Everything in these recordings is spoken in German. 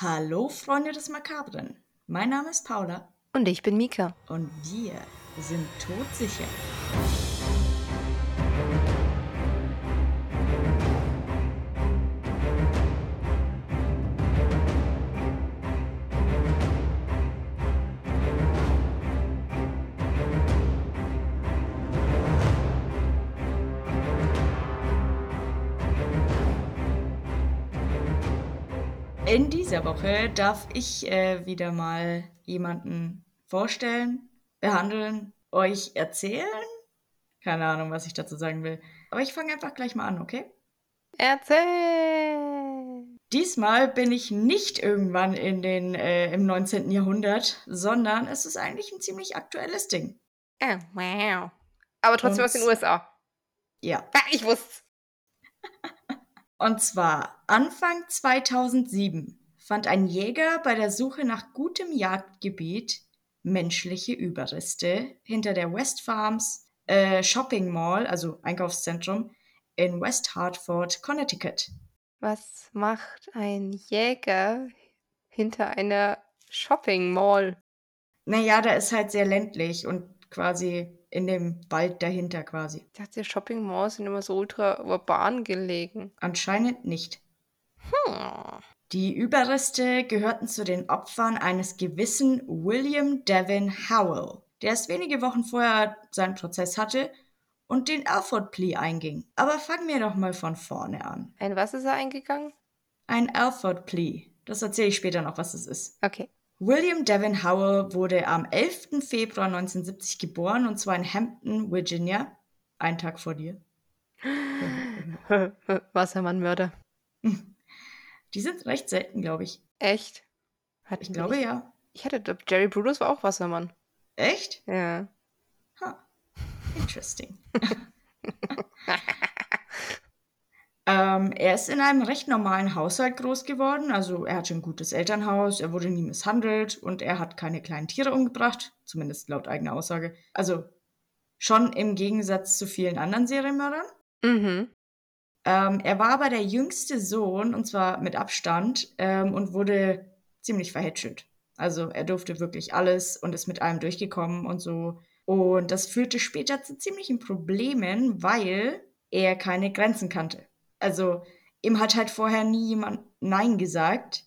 Hallo Freunde des Makabren. Mein Name ist Paula Und ich bin Mika. und wir sind todsicher. Dieser Woche darf ich äh, wieder mal jemanden vorstellen, behandeln, euch erzählen. Keine Ahnung, was ich dazu sagen will. Aber ich fange einfach gleich mal an, okay? Erzähl! Diesmal bin ich nicht irgendwann in den, äh, im 19. Jahrhundert, sondern es ist eigentlich ein ziemlich aktuelles Ding. Oh, wow. Aber trotzdem Und- aus den USA. Ja. Ah, ich wusste Und zwar Anfang 2007 fand ein Jäger bei der Suche nach gutem Jagdgebiet menschliche Überreste hinter der West Farms äh, Shopping Mall, also Einkaufszentrum, in West Hartford, Connecticut. Was macht ein Jäger hinter einer Shopping Mall? Naja, da ist halt sehr ländlich und quasi in dem Wald dahinter quasi. Ich dachte, Shopping Malls sind immer so ultra urban gelegen. Anscheinend nicht. Hm. Die Überreste gehörten zu den Opfern eines gewissen William Devin Howell, der erst wenige Wochen vorher seinen Prozess hatte und den Alford Plea einging. Aber fangen wir doch mal von vorne an. Ein was ist er eingegangen? Ein Alford Plea. Das erzähle ich später noch, was es ist. Okay. William Devin Howell wurde am 11. Februar 1970 geboren und zwar in Hampton, Virginia. Einen Tag vor dir. Wassermannmörder. Die sind recht selten, glaube ich. Echt? Hat Ich glaube ja. Ich hatte, Jerry Brutus war auch Wassermann. Echt? Ja. Huh. Interesting. ähm, er ist in einem recht normalen Haushalt groß geworden. Also er hatte ein gutes Elternhaus, er wurde nie misshandelt und er hat keine kleinen Tiere umgebracht, zumindest laut eigener Aussage. Also schon im Gegensatz zu vielen anderen Serienmördern. Mhm. Ähm, er war aber der jüngste Sohn, und zwar mit Abstand, ähm, und wurde ziemlich verhätschelt. Also er durfte wirklich alles und ist mit allem durchgekommen und so. Und das führte später zu ziemlichen Problemen, weil er keine Grenzen kannte. Also ihm hat halt vorher nie jemand Nein gesagt.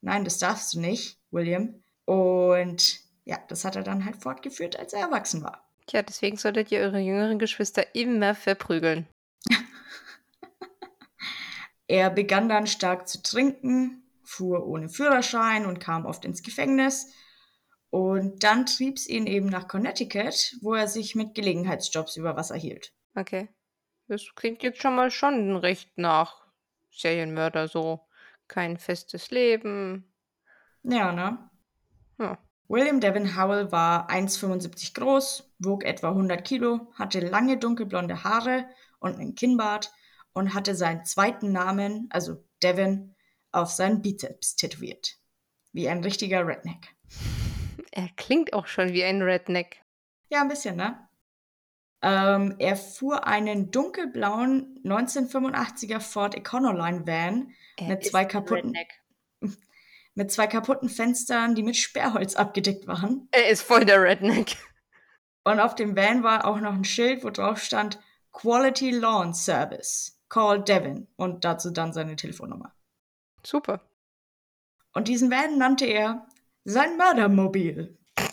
Nein, das darfst du nicht, William. Und ja, das hat er dann halt fortgeführt, als er erwachsen war. Tja, deswegen solltet ihr eure jüngeren Geschwister immer verprügeln. Er begann dann stark zu trinken, fuhr ohne Führerschein und kam oft ins Gefängnis. Und dann trieb's ihn eben nach Connecticut, wo er sich mit Gelegenheitsjobs über Wasser hielt. Okay. Das klingt jetzt schon mal schon recht nach Serienmörder so. Kein festes Leben. Ja, ne? Ja. William Devin Howell war 1,75 groß, wog etwa 100 Kilo, hatte lange dunkelblonde Haare und einen Kinnbart und hatte seinen zweiten Namen, also Devin, auf seinen Bizeps tätowiert. Wie ein richtiger Redneck. Er klingt auch schon wie ein Redneck. Ja, ein bisschen, ne? Ähm, er fuhr einen dunkelblauen 1985er Ford Econoline Van Er Mit zwei kaputten- mit zwei kaputten Fenstern, die mit Sperrholz abgedeckt waren. Er ist voll der Redneck. Und auf dem Van war auch noch ein Schild, wo drauf stand Quality Lawn Service. Call Devin. Und dazu dann seine Telefonnummer. Super. Und diesen Van nannte er sein Mördermobil.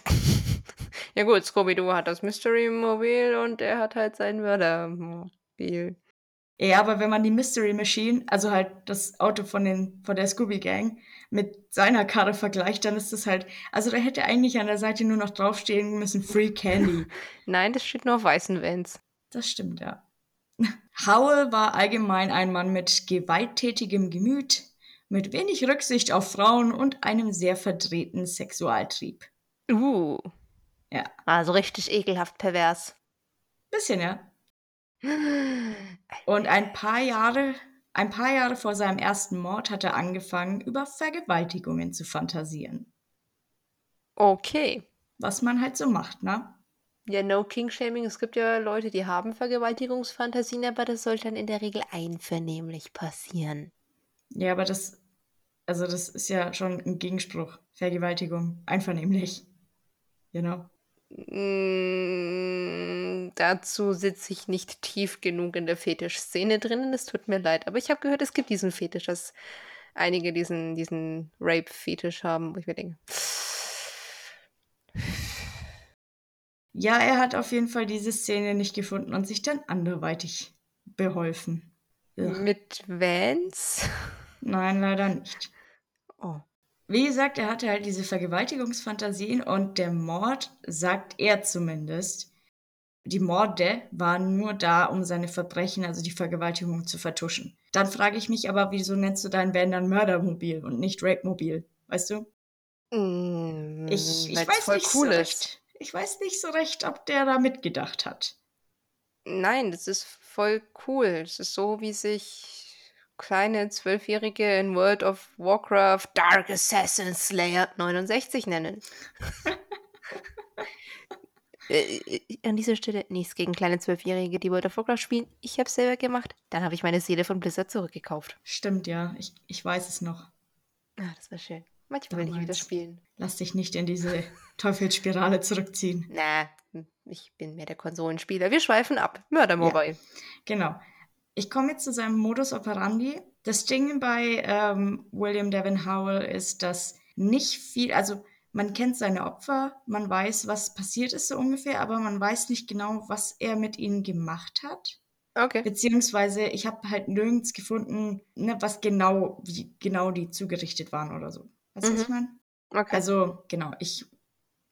Ja gut, Scooby-Doo hat das Mystery-Mobil und er hat halt sein Mördermobil. Ja, aber wenn man die Mystery Machine, also halt das Auto von, den, von der Scooby Gang, mit seiner Karre vergleicht, dann ist das halt, also da hätte eigentlich an der Seite nur noch draufstehen müssen Free Candy. Nein, das steht nur auf weißen Vans. Das stimmt, ja. Howell war allgemein ein Mann mit gewalttätigem Gemüt, mit wenig Rücksicht auf Frauen und einem sehr verdrehten Sexualtrieb. Uh. Ja. Also richtig ekelhaft pervers. Bisschen, ja. Und ein paar Jahre, ein paar Jahre vor seinem ersten Mord hat er angefangen, über Vergewaltigungen zu fantasieren. Okay. Was man halt so macht, ne? Ja, no King-Shaming. Es gibt ja Leute, die haben Vergewaltigungsfantasien, aber das soll dann in der Regel einvernehmlich passieren. Ja, aber das Also das ist ja schon ein Gegenspruch. Vergewaltigung, einvernehmlich. Genau. Mm, dazu sitze ich nicht tief genug in der Fetischszene drinnen. Es tut mir leid. Aber ich habe gehört, es gibt diesen Fetisch, dass einige diesen, diesen Rape-Fetisch haben, wo ich mir denke. Ja, er hat auf jeden Fall diese Szene nicht gefunden und sich dann anderweitig beholfen. Ugh. Mit Vans? Nein, leider nicht. Oh. Wie gesagt, er hatte halt diese Vergewaltigungsfantasien und der Mord, sagt er zumindest, die Morde waren nur da, um seine Verbrechen, also die Vergewaltigung, zu vertuschen. Dann frage ich mich aber, wieso nennst du dein Van dann Mördermobil und nicht Rape-Mobil? Weißt du? Mm, Ich, ich weiß voll nicht cool so ist. recht. Ich weiß nicht so recht, ob der da mitgedacht hat. Nein, das ist voll cool. Das ist so, wie sich kleine Zwölfjährige in World of Warcraft Dark Assassin Slayer 69 nennen. Äh, äh, An dieser Stelle nichts gegen kleine Zwölfjährige, die World of Warcraft spielen. Ich habe es selber gemacht. Dann habe ich meine Seele von Blizzard zurückgekauft. Stimmt, ja. Ich, ich weiß es noch. Ah, das war schön. Manchmal will ich wieder Damals. spielen. Lass dich nicht in diese Teufelsspirale zurückziehen. Na, ich bin mehr der Konsolenspieler. Wir schweifen ab. Murder Mobile. Genau. Ich komme jetzt zu seinem Modus operandi. Das Ding bei ähm, William Devin Howell ist, dass nicht viel, also man kennt seine Opfer, man weiß, was passiert ist so ungefähr, aber man weiß nicht genau, was er mit ihnen gemacht hat. Okay. Beziehungsweise ich habe halt nirgends gefunden, ne, was genau, wie genau die zugerichtet waren oder so. Weißt du, was Mhm. ich meine? okay. Also, genau, ich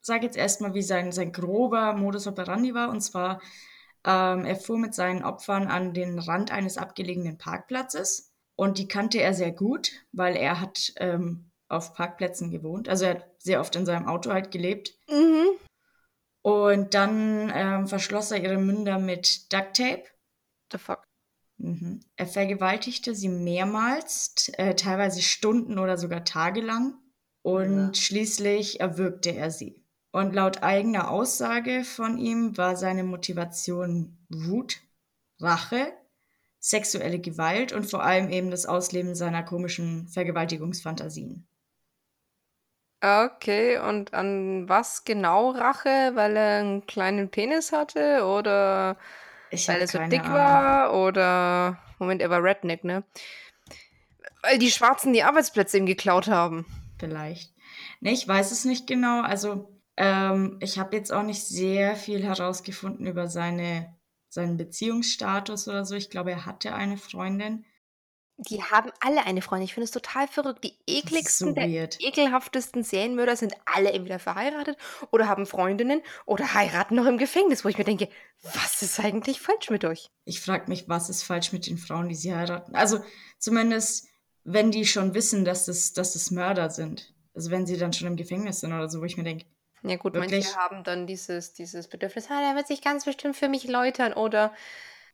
sage jetzt erstmal, wie sein, sein grober Modus operandi war. Und zwar, ähm, er fuhr mit seinen Opfern an den Rand eines abgelegenen Parkplatzes. Und die kannte er sehr gut, weil er hat ähm, auf Parkplätzen gewohnt. Also er hat sehr oft in seinem Auto halt gelebt. mhm. Und dann ähm, verschloss er ihre Münder mit Duct Tape. The fuck. Mhm. Er vergewaltigte sie mehrmals, äh, teilweise Stunden oder sogar tagelang. Und schließlich erwürgte er sie. Und laut eigener Aussage von ihm war seine Motivation Wut, Rache, sexuelle Gewalt und vor allem eben das Ausleben seiner komischen Vergewaltigungsfantasien. Okay, und an was genau Rache? Weil er einen kleinen Penis hatte oder Ich weil er so dick Ahnung. war oder Moment, er war Redneck, ne? Weil die Schwarzen die Arbeitsplätze ihm geklaut haben. Vielleicht. Nee, ich weiß es nicht genau. Also, ähm, ich habe jetzt auch nicht sehr viel herausgefunden über seine, seinen Beziehungsstatus oder so. Ich glaube, er hatte eine Freundin. Die haben alle eine Freundin. Ich finde es total verrückt. Die Das ist ekligsten, so der weird. ekelhaftesten Serienmörder sind alle entweder verheiratet oder haben Freundinnen oder heiraten noch im Gefängnis, wo ich mir denke, was ist eigentlich falsch mit euch? Ich frage mich, was ist falsch mit den Frauen, die sie heiraten? Also, zumindest, wenn die schon wissen, dass es, dass es Mörder sind. Also, wenn sie dann schon im Gefängnis sind oder so, wo ich mir denke, Ja gut, Wirklich? manche haben dann dieses, dieses Bedürfnis, ah, der wird sich ganz bestimmt für mich läutern oder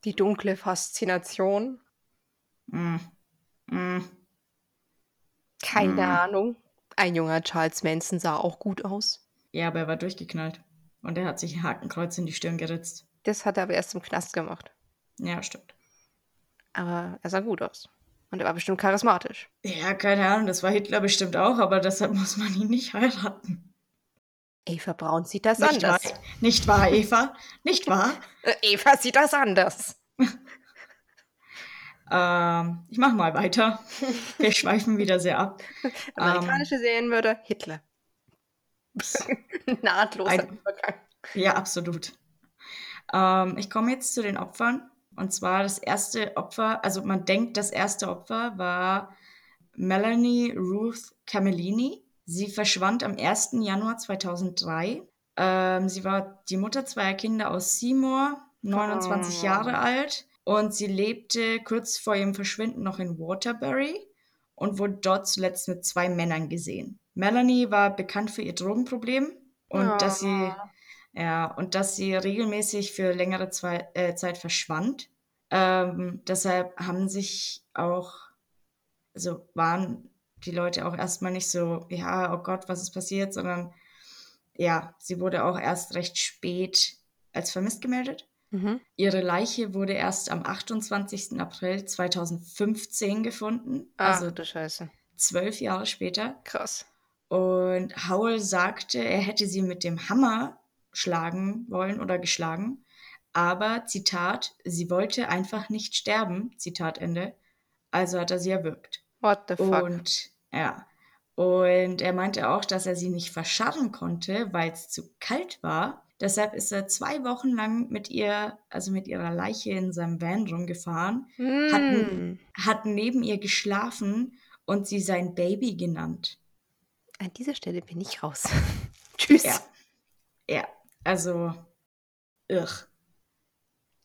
die dunkle Faszination. Mm, Keine Hm. Ahnung. Ein junger Charles Manson sah auch gut aus. ja, aber er war durchgeknallt. Und er hat sich ein Hakenkreuz in die Stirn geritzt. Das hat er aber erst im Knast gemacht. Ja, stimmt. Aber er sah gut aus. Und er war bestimmt charismatisch. Ja, keine Ahnung, das war Hitler bestimmt auch, aber deshalb muss man ihn nicht heiraten. Eva Braun sieht das Nicht wahr, anders. nicht wahr, Eva? Nicht wahr? Eva sieht das anders. Ähm, ich mache mal weiter. Wir schweifen wieder sehr ab. Amerikanische Serienmörder, Hitler. Nahtloser Ein- Übergang. Ja, absolut. Ähm, ich komme jetzt zu den Opfern. Und zwar das erste Opfer, also man denkt, das erste Opfer war Melanie Ruth Camellini. Sie verschwand am 1. Januar 2003. Ähm, sie war die Mutter zweier Kinder aus Seymour, 29 Oh. Jahre alt. Und sie lebte kurz vor ihrem Verschwinden noch in Waterbury und wurde dort zuletzt mit zwei Männern gesehen. Melanie war bekannt für ihr Drogenproblem und dass sie ja, und dass sie regelmäßig für längere Zwei äh, Zeit verschwand. Ähm, deshalb haben sich auch, also waren die Leute auch erstmal nicht so, ja, oh Gott, was ist passiert, sondern ja, sie wurde auch erst recht spät als vermisst gemeldet. Mhm. Ihre Leiche wurde erst am 28. April 2015 gefunden. Ach Also du Scheiße. zwölf Jahre später. Krass. Und Howell sagte, er hätte sie mit dem Hammer schlagen wollen oder geschlagen. Aber, Zitat, sie wollte einfach nicht sterben, Zitat Ende. Also hat er sie erwürgt. What the fuck? Und ja. Und er meinte auch, dass er sie nicht verscharren konnte, weil es zu kalt war. Deshalb ist er zwei Wochen lang mit ihr, also mit ihrer Leiche in seinem Van rumgefahren, hat, Mm. hat neben ihr geschlafen und sie sein Baby genannt. An dieser Stelle bin ich raus. Tschüss. Ja. Ja, also, irr.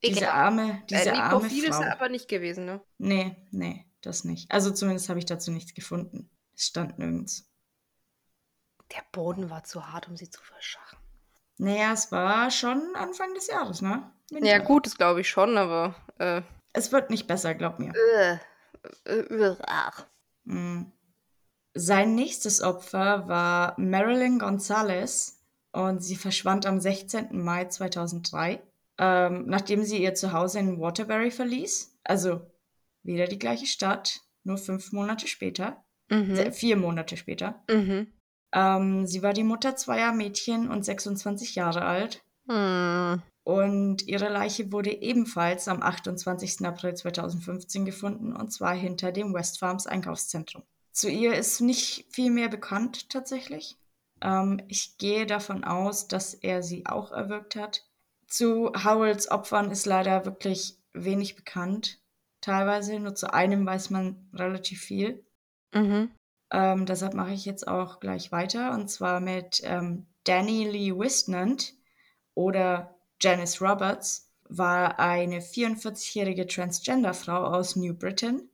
Diese arme, diese äh, arme ist Frau. er aber nicht gewesen, ne? Nee, nee, das nicht. Also zumindest habe ich dazu nichts gefunden. Es stand nirgends. Der Boden war zu hart, um sie zu verscharren. Naja, es war schon Anfang des Jahres, ne? Winter. Ja, gut, das glaube ich schon, aber. Äh, Es wird nicht besser, glaub mir. äh, äh, äh, ach. Mhm. Sein nächstes Opfer war Marilyn Gonzalez und sie verschwand am 16. Mai 2003, ähm, nachdem sie ihr Zuhause in Waterbury verließ. Also wieder die gleiche Stadt, nur fünf Monate später, äh, Mhm. vier Monate später. Mhm. Ähm, sie war die Mutter zweier Mädchen und 26 Jahre alt. Hm. Und ihre Leiche wurde ebenfalls am 28. April 2015 gefunden, und zwar hinter dem West Farms Einkaufszentrum. Zu ihr ist nicht viel mehr bekannt tatsächlich. Ähm, ich gehe davon aus, dass er sie auch erwürgt hat. Zu Howells Opfern ist leider wirklich wenig bekannt. Teilweise nur zu einem weiß man relativ viel. Mhm. Ähm, deshalb mache ich jetzt auch gleich weiter und zwar mit ähm, Danny Lee Wisnant oder Janice Roberts war eine 44-jährige Transgender-Frau aus New Britain.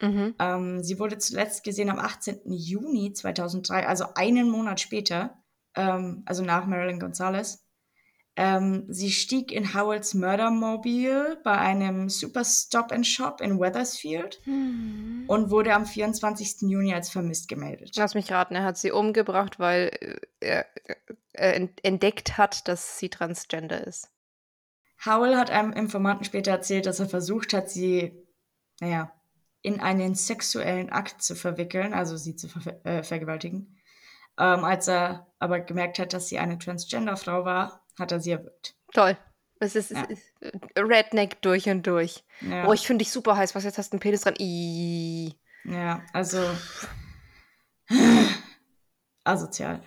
Mhm. Ähm, sie wurde zuletzt gesehen am 18. Juni 2003, also einen Monat später, ähm, also nach Marilyn Gonzalez. Ähm, sie stieg in Howells Mördermobil bei einem Super Stop and Shop in Weathersfield Hm. und wurde am 24. Juni als vermisst gemeldet. Lass mich raten, er hat sie umgebracht, weil äh, er, er ent- entdeckt hat, dass sie transgender ist. Howell hat einem Informanten später erzählt, dass er versucht hat, sie, naja, in einen sexuellen Akt zu verwickeln, also sie zu ver äh, vergewaltigen. Ähm, als er aber gemerkt hat, dass sie eine Transgender-Frau war, hat er sie erwürgt. Toll. Es ist, Ja. es ist äh, Redneck durch und durch. Ja, Oh, ich finde dich super heiß. Was jetzt hast du einen Penis dran? Ih. ja also asozial.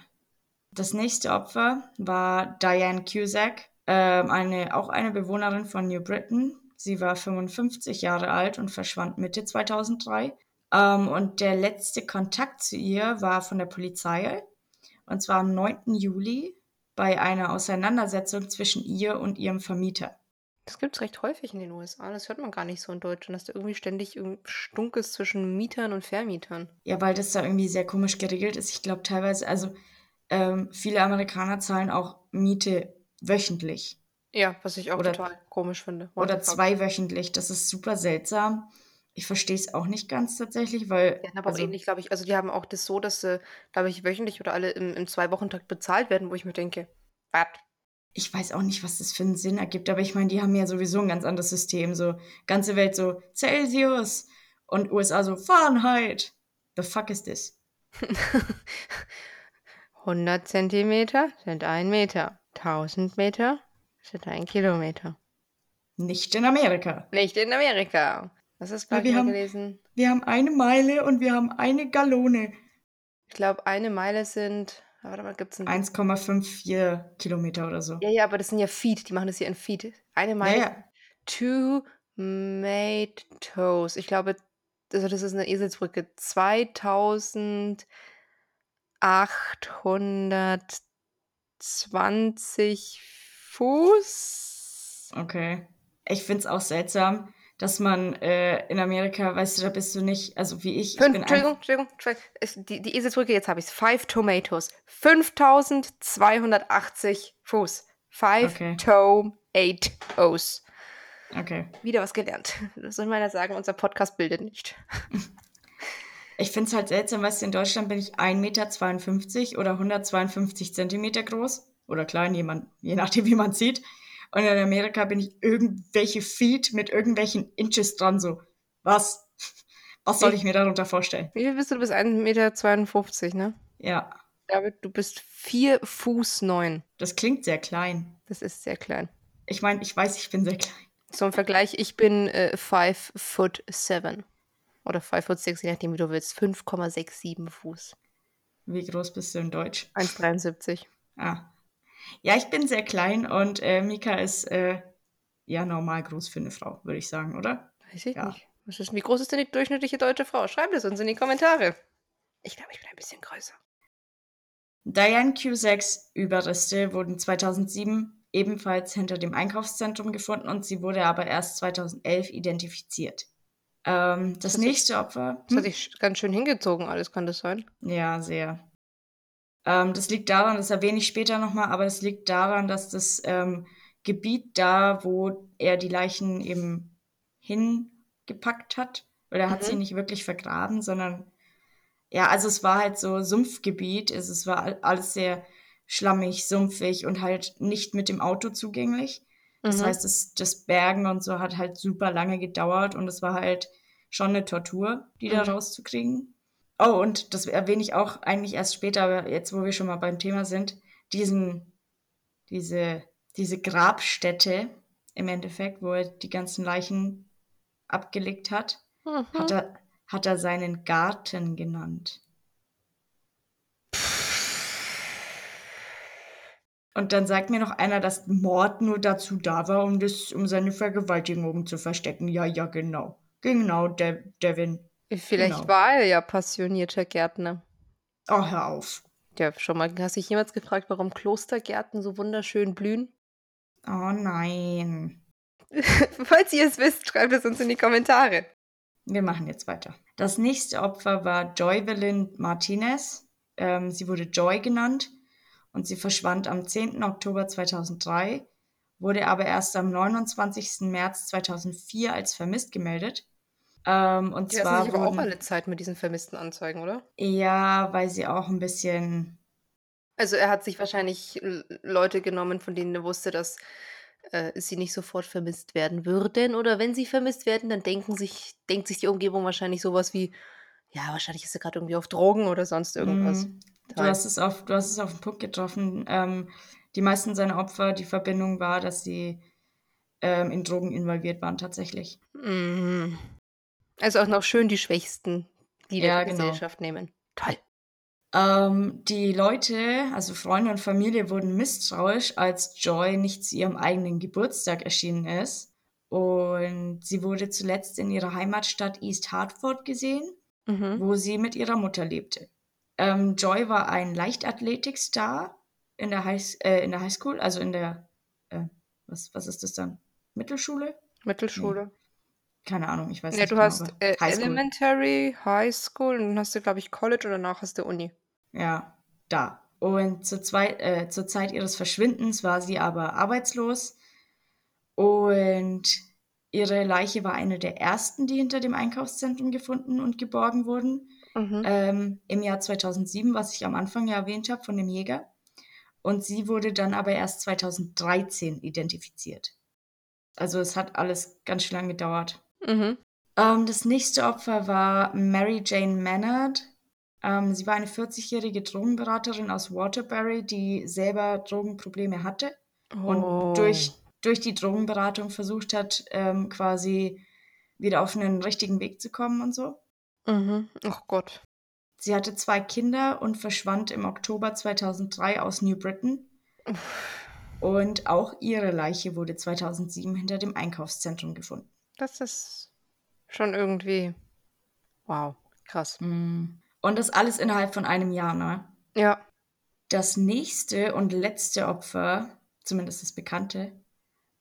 Das nächste Opfer war Diane Cusack, ähm, eine, auch eine Bewohnerin von New Britain. Sie war 55 Jahre alt und verschwand Mitte 2003. Ähm, und der letzte Kontakt zu ihr war von der Polizei. Und zwar am 9. Juli bei einer Auseinandersetzung zwischen ihr und ihrem Vermieter. Das gibt es recht häufig in den USA. Das hört man gar nicht so in Deutschland, dass da irgendwie ständig Stunk ist zwischen Mietern und Vermietern. Ja, weil das da irgendwie sehr komisch geregelt ist. Ich glaube teilweise, also ähm, viele Amerikaner zahlen auch Miete wöchentlich Ja, was ich auch Oder- total komisch finde. What oder zweiwöchentlich. Das ist super seltsam. Ich verstehe es auch nicht ganz tatsächlich, weil Die haben aber also, ähnlich, glaube ich. Also die haben auch das so, dass sie, glaube ich, wöchentlich oder alle im, im Zwei-Wochen-Takt bezahlt werden, wo ich mir denke, was? ich weiß auch nicht, was das für einen Sinn ergibt, aber ich meine, die haben ja sowieso ein ganz anderes System. So, ganze Welt so Celsius und USA so Fahrenheit. The fuck is this? 100 Zentimeter sind ein Meter. 1000 Meter sind ein Kilometer. Nicht in Amerika. Nicht in Amerika. Das ist, Ja, mal haben- gelesen. Wir haben eine Meile und wir haben eine Gallone. Ich glaube, eine Meile sind. ah, Warte mal, gibt es ein. 1,54 Kilometer oder so. Ja, ja, aber das sind ja Feet. Die machen das hier in Feet. Eine Meile. ja. Two Tomatoes. Ich glaube, also das ist eine Eselsbrücke. 2820 Fuß. Okay. Ich finde es auch seltsam, dass man äh, in Amerika, weißt du, da bist du nicht, also wie ich, ich Fünf, bin Entschuldigung, Entschuldigung, Entschuldigung. Die, die Eselsbrücke, jetzt habe ich es. Five Tomatoes. 5280 Fuß. Five Okay. Tomatoes. Okay. Wieder was gelernt. Das soll meiner sagen, unser Podcast bildet nicht. Ich finde es halt seltsam, weißt du, in Deutschland bin ich 1,52 Meter oder 152 Zentimeter groß oder klein, jemand, je nachdem, wie man sieht. Und in Amerika bin ich irgendwelche Feet mit irgendwelchen Inches dran, so. Was? Was soll Ich- mir darunter vorstellen? Wie viel bist du? Du bist 1,52 Meter, ne? Ja, David, du bist 4 Fuß 9. das klingt sehr klein. Das ist sehr klein. Ich meine, ich weiß, ich bin sehr klein. Zum Vergleich, ich bin 5 foot 7. Oder 5 foot 6, je nachdem, wie du willst. 5,67 Fuß. Wie groß bist du in Deutsch? 1,73. Ah. Ja, ich bin sehr klein und äh, Mika ist äh, ja normal groß für eine Frau, würde ich sagen, oder? Weiß ich Ja. nicht. Was ist, wie groß ist denn die durchschnittliche deutsche Frau? Schreibt es uns in die Kommentare. Ich glaube, ich bin ein bisschen größer. Diane Cusacks Überreste wurden 2007 ebenfalls hinter dem Einkaufszentrum gefunden und sie wurde aber erst 2011 identifiziert. Ähm, das Das nächste Opfer. Das hat sich ganz schön hingezogen, alles kann das sein. Ja, sehr. Ähm, das liegt daran, das erwähne ich später nochmal, aber das liegt daran, dass das ähm, Gebiet da, wo er die Leichen eben hingepackt hat, weil er hat Mhm. sie nicht wirklich vergraben, sondern ja, also es war halt so Sumpfgebiet, es, es war all- alles sehr schlammig, sumpfig und halt nicht mit dem Auto zugänglich. Das Mhm. heißt, das, das Bergen und so hat halt super lange gedauert und es war halt schon eine Tortur, die da Mhm. rauszukriegen. Oh, und das erwähne ich auch eigentlich erst später, aber jetzt, wo wir schon mal beim Thema sind, diesen, diese, diese Grabstätte im Endeffekt, wo er die ganzen Leichen abgelegt hat, Mhm. hat er, hat er seinen Garten genannt. Und dann sagt mir noch einer, dass Mord nur dazu da war, um, das, um seine Vergewaltigung zu verstecken. Ja, ja, genau. Genau, De Devin. Vielleicht Genau. war er ja passionierter Gärtner. Oh, hör auf. Ja, schon mal, hast du dich jemals gefragt, warum Klostergärten so wunderschön blühen? Oh nein. Falls ihr es wisst, schreibt es uns in die Kommentare. Wir machen jetzt weiter. Das nächste Opfer war Joyvelyn Martinez. Ähm, sie wurde Joy genannt und sie verschwand am 10. Oktober 2003, wurde aber erst am 29. März 2004 als vermisst gemeldet. Ähm, und Die zwar sich aber auch wurden, alle Zeit mit diesen vermissten Anzeigen, oder? ja, weil sie auch ein bisschen, Also er hat sich wahrscheinlich Leute genommen, von denen er wusste, dass äh, sie nicht sofort vermisst werden würden. Oder wenn sie vermisst werden, dann denken sich, denkt sich die Umgebung wahrscheinlich sowas wie, ja, wahrscheinlich ist er gerade irgendwie auf Drogen oder sonst irgendwas. Mm, du hast es auf, du hast es auf den Punkt getroffen. Ähm, die meisten seiner Opfer, die Verbindung war, dass sie ähm, in Drogen involviert waren tatsächlich. Mhm. Also auch noch schön die Schwächsten, die Ja, der genau. Gesellschaft nehmen. Toll. Ähm, die Leute, also Freunde und Familie, wurden misstrauisch, als Joy nicht zu ihrem eigenen Geburtstag erschienen ist. Und sie wurde zuletzt in ihrer Heimatstadt East Hartford gesehen, Mhm. wo sie mit ihrer Mutter lebte. Ähm, Joy war ein Leichtathletikstar in der, High, äh, in der Highschool, also in der, äh, was, was ist das dann? Mittelschule? Mittelschule. Keine Ahnung, ich weiß Ja, nicht du genau, hast äh, Highschool. Elementary, High School und dann hast du, glaube ich, College und danach hast du Uni. Ja, da. Und zur, zwei, äh, zur Zeit ihres Verschwindens war sie aber arbeitslos und ihre Leiche war eine der ersten, die hinter dem Einkaufszentrum gefunden und geborgen wurden. Mhm. Ähm, Im Jahr 2007, was ich am Anfang ja erwähnt habe, von dem Jäger. Und sie wurde dann aber erst 2013 identifiziert. Also es hat alles ganz schön lange gedauert. Mhm. Ähm, das nächste Opfer war Mary Jane Maynard. Ähm, sie war eine 40-jährige Drogenberaterin aus Waterbury, die selber Drogenprobleme hatte und Oh. durch, durch die Drogenberatung versucht hat, ähm, quasi wieder auf einen richtigen Weg zu kommen und so. Mhm. Ach Gott. Sie hatte zwei Kinder und verschwand im Oktober 2003 aus New Britain. Und auch ihre Leiche wurde 2007 hinter dem Einkaufszentrum gefunden. Das ist schon irgendwie. Wow. Krass. Mm. Und das alles innerhalb von einem Jahr, ne? Ja. Das nächste und letzte Opfer, zumindest das bekannte,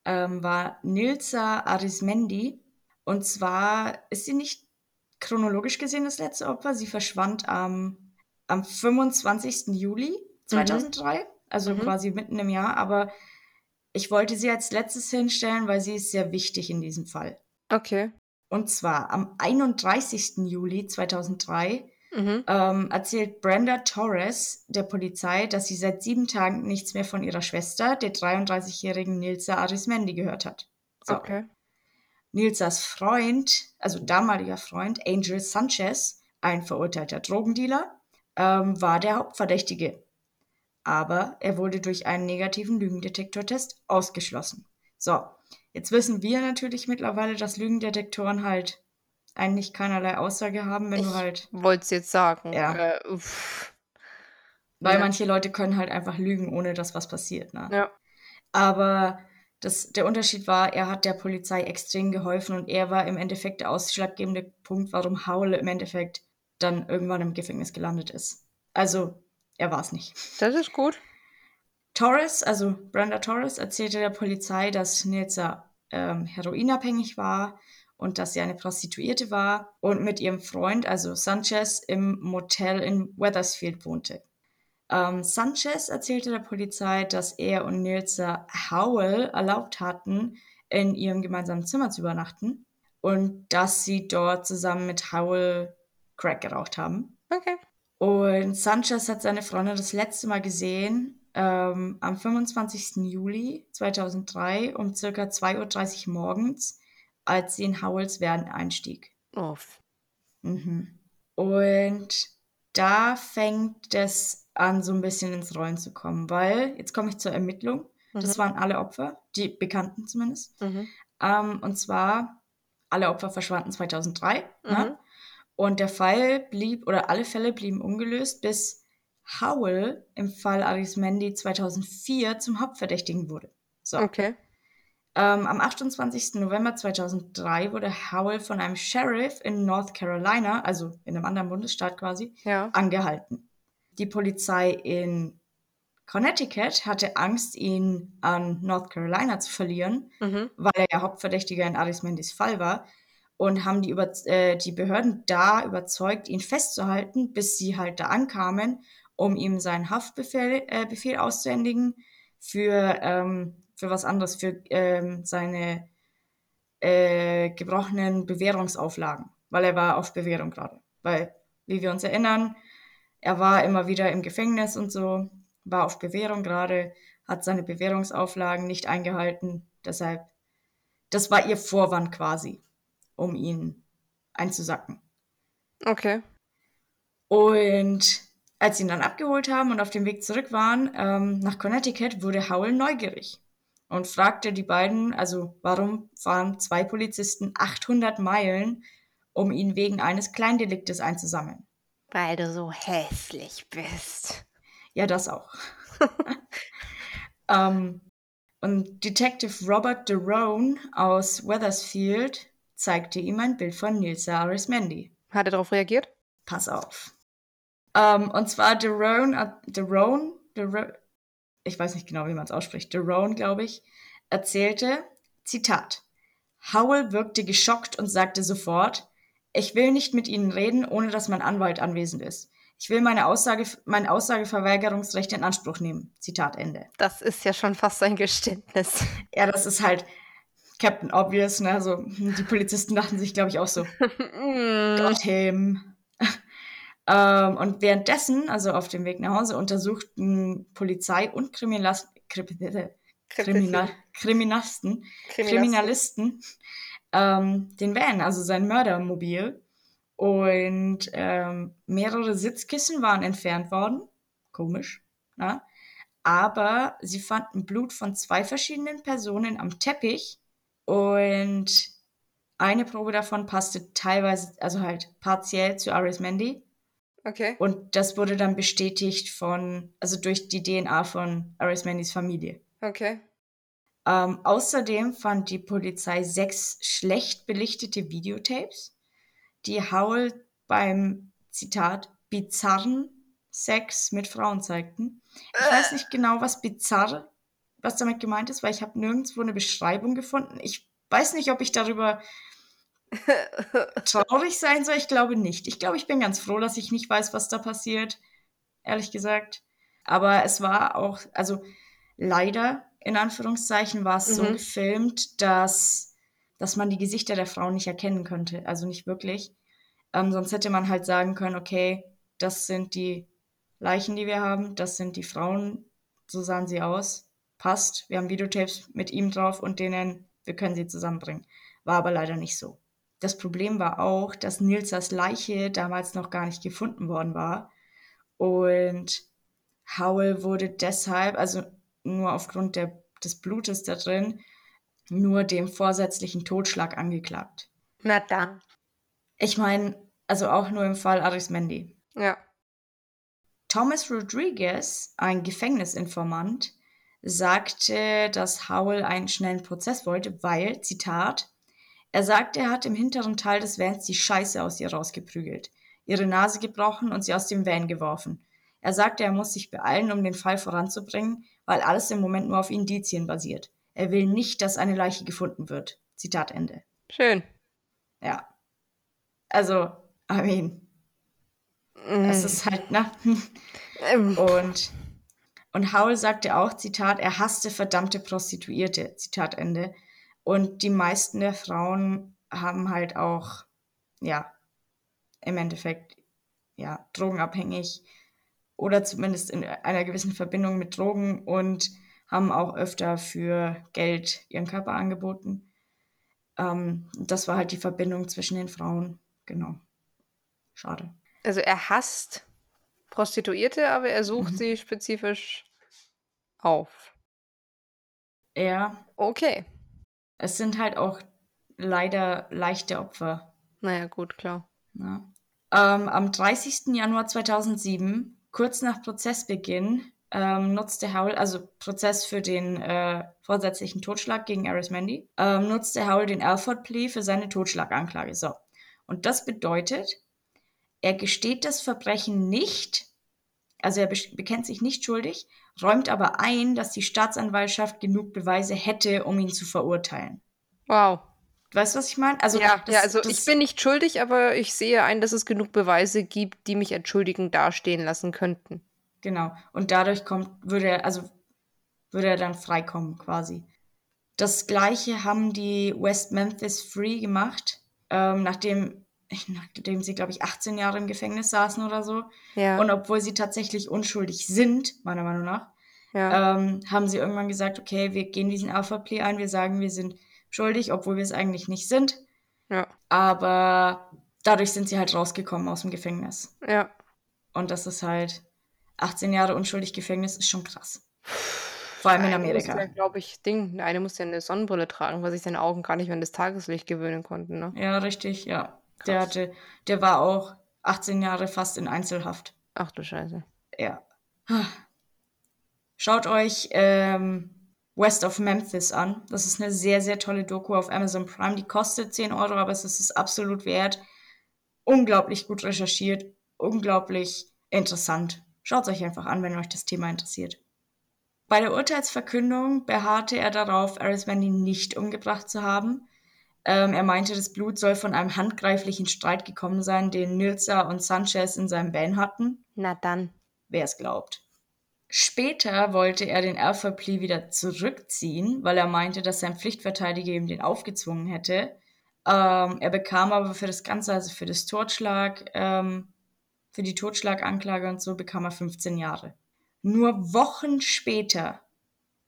ähm, war Nilsa Arismendi. Und zwar ist sie nicht chronologisch gesehen das letzte Opfer. Sie verschwand am, am 25. Juli 2003, also Mhm. quasi mitten im Jahr. Aber ich wollte sie als letztes hinstellen, weil sie ist sehr wichtig in diesem Fall. Okay. Und zwar am 31. Juli 2003 Mhm. ähm, erzählt Brenda Torres der Polizei, dass sie seit sieben Tagen nichts mehr von ihrer Schwester, der 33-jährigen Nilsa Arismendi, gehört hat. So. Okay. Nilsas Freund, also damaliger Freund, Angel Sanchez, ein verurteilter Drogendealer, ähm, war der Hauptverdächtige. Aber er wurde durch einen negativen Lügendetektortest ausgeschlossen. So, jetzt wissen wir natürlich mittlerweile, dass Lügendetektoren halt eigentlich keinerlei Aussage haben, wenn ich du halt. Wollte es jetzt sagen. Ja. Äh, uff. Weil Ja. manche Leute können halt einfach lügen, ohne dass was passiert. Ne? Ja. Aber das, der Unterschied war, er hat der Polizei extrem geholfen und er war im Endeffekt der ausschlaggebende Punkt, warum Howell im Endeffekt dann irgendwann im Gefängnis gelandet ist. Also, er war es nicht. Das ist gut. Torres, also Brenda Torres, erzählte der Polizei, dass Nilsa ähm, heroinabhängig war und dass sie eine Prostituierte war und mit ihrem Freund, also Sanchez, im Motel in Weathersfield wohnte. Ähm, Sanchez erzählte der Polizei, dass er und Nilsa Howell erlaubt hatten, in ihrem gemeinsamen Zimmer zu übernachten und dass sie dort zusammen mit Howell Crack geraucht haben. Okay. Und Sanchez hat seine Freundin das letzte Mal gesehen ähm, am 25. Juli 2003 um circa 2.30 Uhr morgens, als sie in Howells Van einstieg. Uff. Mhm. Und da fängt es an, so ein bisschen ins Rollen zu kommen, weil jetzt komme ich zur Ermittlung. Das Mhm. waren alle Opfer, die Bekannten zumindest. Mhm. Ähm, und zwar, alle Opfer verschwanden 2003. Mhm. Ne? Und der Fall blieb, oder alle Fälle blieben ungelöst, bis Howell im Fall Arismendi 2004 zum Hauptverdächtigen wurde. So. Okay. Ähm, am 28. November 2003 wurde Howell von einem Sheriff in North Carolina, also in einem anderen Bundesstaat quasi, Ja. angehalten. Die Polizei in Connecticut hatte Angst, ihn an North Carolina zu verlieren, Mhm. weil er ja Hauptverdächtiger in Arismendis Fall war und haben die, über, äh, die Behörden da überzeugt, ihn festzuhalten, bis sie halt da ankamen, um ihm seinen Haftbefehl äh, Befehl auszuhändigen für, ähm, für was anderes, für ähm, seine äh, gebrochenen Bewährungsauflagen, weil er war auf Bewährung gerade. Weil, wie wir uns erinnern, er war immer wieder im Gefängnis und so, war auf Bewährung gerade, hat seine Bewährungsauflagen nicht eingehalten. Deshalb, das war ihr Vorwand quasi, um ihn einzusacken. Okay. Und als sie ihn dann abgeholt haben und auf dem Weg zurück waren ähm, nach Connecticut, wurde Howell neugierig und fragte die beiden, also warum fahren zwei Polizisten 800 Meilen, um ihn wegen eines Kleindeliktes einzusammeln. Weil du so hässlich bist. Ja, das auch. ähm, und Detective Robert DeRone aus Weathersfield zeigte ihm ein Bild von Nilsa Arismendi. Hat er darauf reagiert? Pass auf. Ähm, und zwar Derone, Derone, Derone, ich weiß nicht genau, wie man es ausspricht, Derone, glaube ich, erzählte, Zitat, Howell wirkte geschockt und sagte sofort, ich will nicht mit Ihnen reden, ohne dass mein Anwalt anwesend ist. Ich will meine Aussage, mein Aussageverweigerungsrecht in Anspruch nehmen. Zitat Ende. Das ist ja schon fast ein Geständnis. Ja, das ist halt Captain Obvious, ne? Also, die Polizisten dachten sich, glaube ich, auch so. Got him. Ähm, und währenddessen, also auf dem Weg nach Hause, untersuchten Polizei und Kriminalas Kri Kriminal Kriminasten, Kriminalisten ähm, den Van, also sein Mördermobil. Und ähm, mehrere Sitzkissen waren entfernt worden. Komisch. Ne? Aber sie fanden Blut von zwei verschiedenen Personen am Teppich und eine Probe davon passte teilweise, also halt partiell zu Arismendi. Okay. Und das wurde dann bestätigt von, also durch die DNA von Arismendis Familie. Okay. Ähm, außerdem fand die Polizei sechs schlecht belichtete Videotapes, die Howell beim, Zitat, bizarren Sex mit Frauen zeigten. Ich weiß nicht genau, was bizarr, was damit gemeint ist, weil ich habe nirgendwo eine Beschreibung gefunden. Ich weiß nicht, ob ich darüber traurig sein soll. Ich glaube nicht. Ich glaube, ich bin ganz froh, dass ich nicht weiß, was da passiert. Ehrlich gesagt. Aber es war auch, also leider, in Anführungszeichen, war es so Mhm. gefilmt, dass, dass man die Gesichter der Frauen nicht erkennen konnte. Also nicht wirklich. Ähm, sonst hätte man halt sagen können, okay, das sind die Leichen, die wir haben, das sind die Frauen, so sahen sie aus. Passt. Wir haben Videotapes mit ihm drauf und denen, wir können sie zusammenbringen. war aber leider nicht so. Das Problem war auch, dass Nilsas Leiche damals noch gar nicht gefunden worden war und Howell wurde deshalb, also nur aufgrund der, des Blutes da drin, nur dem vorsätzlichen Totschlag angeklagt. Na dann. Ich meine, also auch nur im Fall Arismendi. Ja. Thomas Rodriguez, ein Gefängnisinformant, sagte, dass Howell einen schnellen Prozess wollte, weil, Zitat, er sagte, er hat im hinteren Teil des Vans die Scheiße aus ihr rausgeprügelt, ihre Nase gebrochen und sie aus dem Van geworfen. Er sagte, er muss sich beeilen, um den Fall voranzubringen, weil alles im Moment nur auf Indizien basiert. Er will nicht, dass eine Leiche gefunden wird. Zitat Ende. Schön. Ja. Also, I mean, Mhm. es ist halt, ne? Ähm, Und, und Howell sagte auch, Zitat, er hasste verdammte Prostituierte, Zitat Ende. Und die meisten der Frauen haben halt auch, ja, im Endeffekt, ja, drogenabhängig oder zumindest in einer gewissen Verbindung mit Drogen und haben auch öfter für Geld ihren Körper angeboten. Ähm, das war halt die Verbindung zwischen den Frauen. Genau. Schade. Also er hasst Prostituierte, aber er sucht Mhm. sie spezifisch auf. Ja, Okay. Es sind halt auch leider leichte Opfer. Naja, gut, klar. Ja. Ähm, am 30. Januar 2007, kurz nach Prozessbeginn, ähm, nutzte Howell, also Prozess für den äh, vorsätzlichen Totschlag gegen Arismendi, ähm, nutzte Howell den Alford Plea für seine Totschlaganklage. So. Und das bedeutet, er gesteht das Verbrechen nicht, also er be- bekennt sich nicht schuldig, räumt aber ein, dass die Staatsanwaltschaft genug Beweise hätte, um ihn zu verurteilen. Wow. Weißt du, was ich meine? Also, ja, das- ja, also ich bin nicht schuldig, aber ich sehe ein, dass es genug Beweise gibt, die mich entschuldigend dastehen lassen könnten. Genau. Und dadurch kommt, würde er, also würde er dann freikommen quasi. Das gleiche haben die West Memphis Free gemacht, ähm, nachdem, nachdem sie, glaube ich, 18 Jahre im Gefängnis saßen oder so. Ja. Und obwohl sie tatsächlich unschuldig sind, meiner Meinung nach, ja. ähm, haben sie irgendwann gesagt, okay, wir gehen diesen Alpha Plea ein, wir sagen, wir sind schuldig, obwohl wir es eigentlich nicht sind. ja. Aber dadurch sind sie halt rausgekommen aus dem Gefängnis. Ja. Und das ist halt 18 Jahre unschuldig Gefängnis ist schon krass. Vor allem in Der eine Amerika. Ja, glaube ich, Ding. Eine musste ja eine Sonnenbrille tragen, weil sich seine Augen gar nicht mehr an das Tageslicht gewöhnen konnten. Ne? Ja, richtig, ja. Der hatte, der war auch 18 Jahre fast in Einzelhaft. Ach du Scheiße. Ja. Schaut euch ähm, West of Memphis an. Das ist eine sehr, sehr tolle Doku auf Amazon Prime. Die kostet 10 Euro, aber es ist es absolut wert. Unglaublich gut recherchiert, unglaublich interessant. Schaut es euch einfach an, wenn euch das Thema interessiert. Bei der Urteilsverkündung beharrte er darauf, Arismendi nicht umgebracht zu haben. Ähm, er meinte, das Blut soll von einem handgreiflichen Streit gekommen sein, den Nilsa und Sanchez in seinem Van hatten Na dann. wer es glaubt. Später wollte er den Alpha Plea wieder zurückziehen, weil er meinte, dass sein Pflichtverteidiger ihm den aufgezwungen hätte. Ähm, er bekam aber für das Ganze, also für das Totschlag, ähm, für die Totschlaganklage und so, bekam er 15 Jahre. Nur Wochen später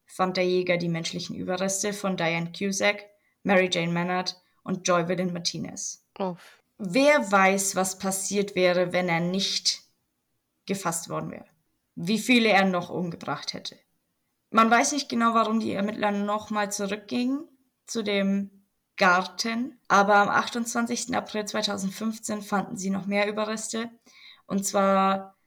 fand der Jäger die menschlichen Überreste von Diane Cusack, Mary Jane Maynard und Joy Villain Martinez. Uff. Wer weiß, was passiert wäre, wenn er nicht gefasst worden wäre. Wie viele er noch umgebracht hätte. Man weiß nicht genau, warum die Ermittler nochmal zurückgingen zu dem Garten, aber am 28. April 2015 fanden sie noch mehr Überreste. Und zwar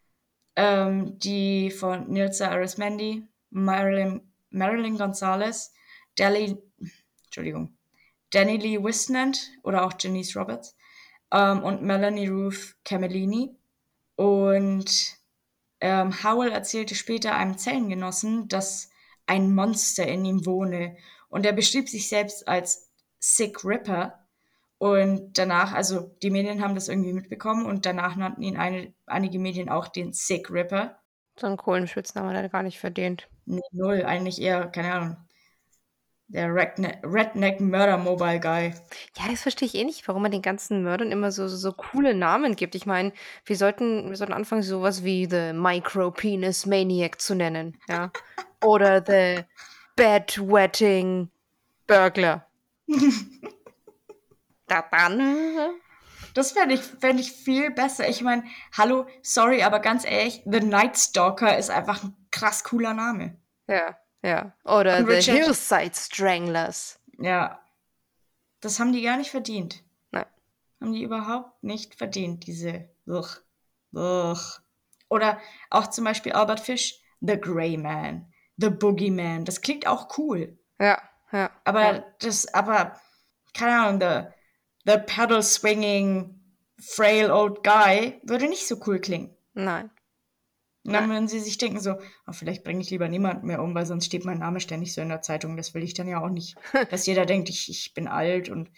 ähm, die von Nilsa Arismendi, Marilyn, Marilyn Gonzalez, Deli, Entschuldigung, Danny Lee Wisnant oder auch Janice Roberts ähm, und Melanie Ruth Camellini. Und ähm, Howell erzählte später einem Zellengenossen, dass ein Monster in ihm wohne. Und er beschrieb sich selbst als Sick Ripper. Und danach, also die Medien haben das irgendwie mitbekommen und danach nannten ihn eine, einige Medien auch den Sick Ripper. So einen coolen Spitznamen hat er gar nicht verdient. Nee, null, eigentlich eher, keine Ahnung. Der Redneck, Redneck Murder Mobile Guy. Ja, das verstehe ich eh nicht, warum man den ganzen Mördern immer so, so, so coole Namen gibt. Ich meine, wir sollten, wir sollten anfangen, sowas wie The Micro-Penis Maniac zu nennen. Ja. Oder The Bedwetting Burglar. Da dann. Das fände ich, fänd ich viel besser. Ich meine, hallo, sorry, aber ganz ehrlich, The Night Stalker ist einfach ein krass cooler Name. Ja, ja. Oder Und The Richard- Hillside Stranglers. Ja. Das haben die gar nicht verdient. Nein. Haben die überhaupt nicht verdient, diese. Ugh. Ugh. Oder auch zum Beispiel Albert Fish, The Grey Man, The Boogeyman. Das klingt auch cool. Ja, ja. Aber ja. das, aber, keine Ahnung, the, the pedal swinging frail old guy würde nicht so cool klingen. Nein. Und dann würden sie sich denken so, oh, vielleicht bringe ich lieber niemanden mehr um, weil sonst steht mein Name ständig so in der Zeitung. Das will ich dann ja auch nicht. Dass jeder denkt, ich, ich bin alt und